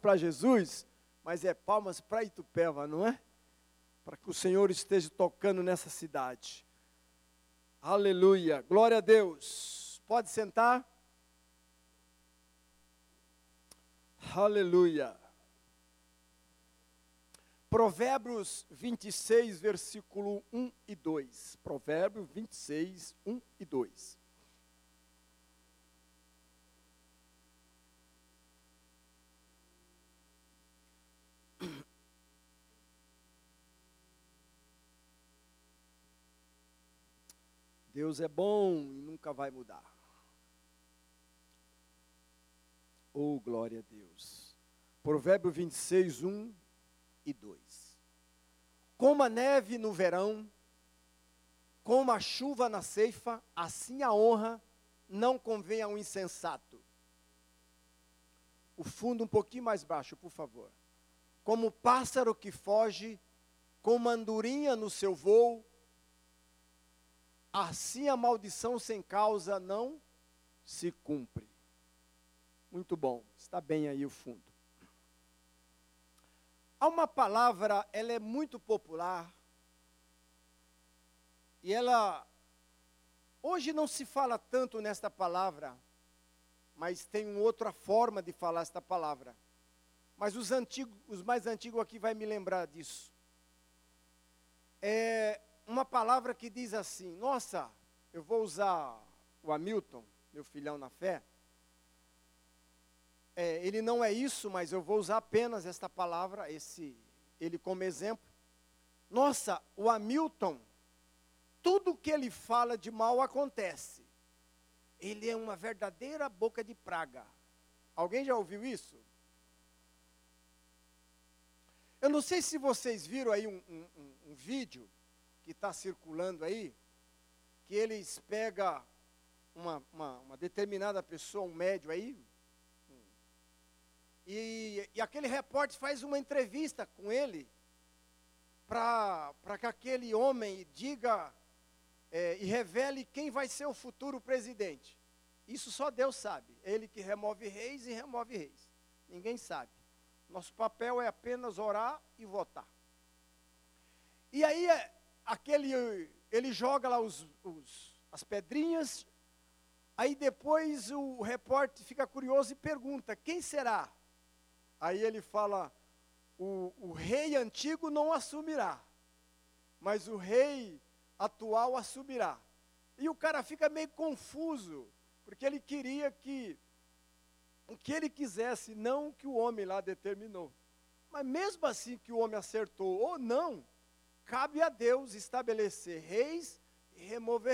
para Jesus, mas é palmas para Itupeva, não é? Para que o Senhor esteja tocando nessa cidade. Aleluia. Glória a Deus. Pode sentar. Aleluia. Provérbios 26, versículo 1 e 2. Provérbios 26, 1 e 2. Deus é bom e nunca vai mudar. Oh, glória a Deus. Provérbio 26, 1 e 2. Como a neve no verão, como a chuva na ceifa, assim a honra não convém a um insensato. O fundo um pouquinho mais baixo, por favor. Como o pássaro que foge, como a andorinha no seu voo, assim a maldição sem causa não se cumpre. Muito bom, está bem aí o fundo. Há uma palavra, ela é muito popular, e ela, hoje não se fala tanto nesta palavra, mas tem uma outra forma de falar esta palavra. Mas os antigos, os mais antigos aqui vai me lembrar disso. Palavra que diz assim: Nossa, eu vou usar o Hamilton, meu filhão na fé é, ele não é isso, mas eu vou usar apenas esta palavra, esse, ele como exemplo. Nossa, o Hamilton, tudo que ele fala de mal acontece. Ele é uma verdadeira boca de praga. Alguém já ouviu isso? Eu não sei se vocês viram aí um, um, um, um vídeo que está circulando aí, que eles pegam uma, uma, uma determinada pessoa, um médio aí, e, e aquele repórter faz uma entrevista com ele para que aquele homem diga é, e revele quem vai ser o futuro presidente. Isso só Deus sabe. Ele que remove reis e remove reis. Ninguém sabe. Nosso papel é apenas orar e votar. E aí é, aquele ele joga lá os, os, as pedrinhas. Aí depois o repórter fica curioso e pergunta: quem será? Aí ele fala: o, o rei antigo não assumirá, mas o rei atual assumirá. E o cara fica meio confuso, porque ele queria que o que ele quisesse, não o que o homem lá determinou. Mas mesmo assim que o homem acertou ou não, cabe a Deus estabelecer reis e remover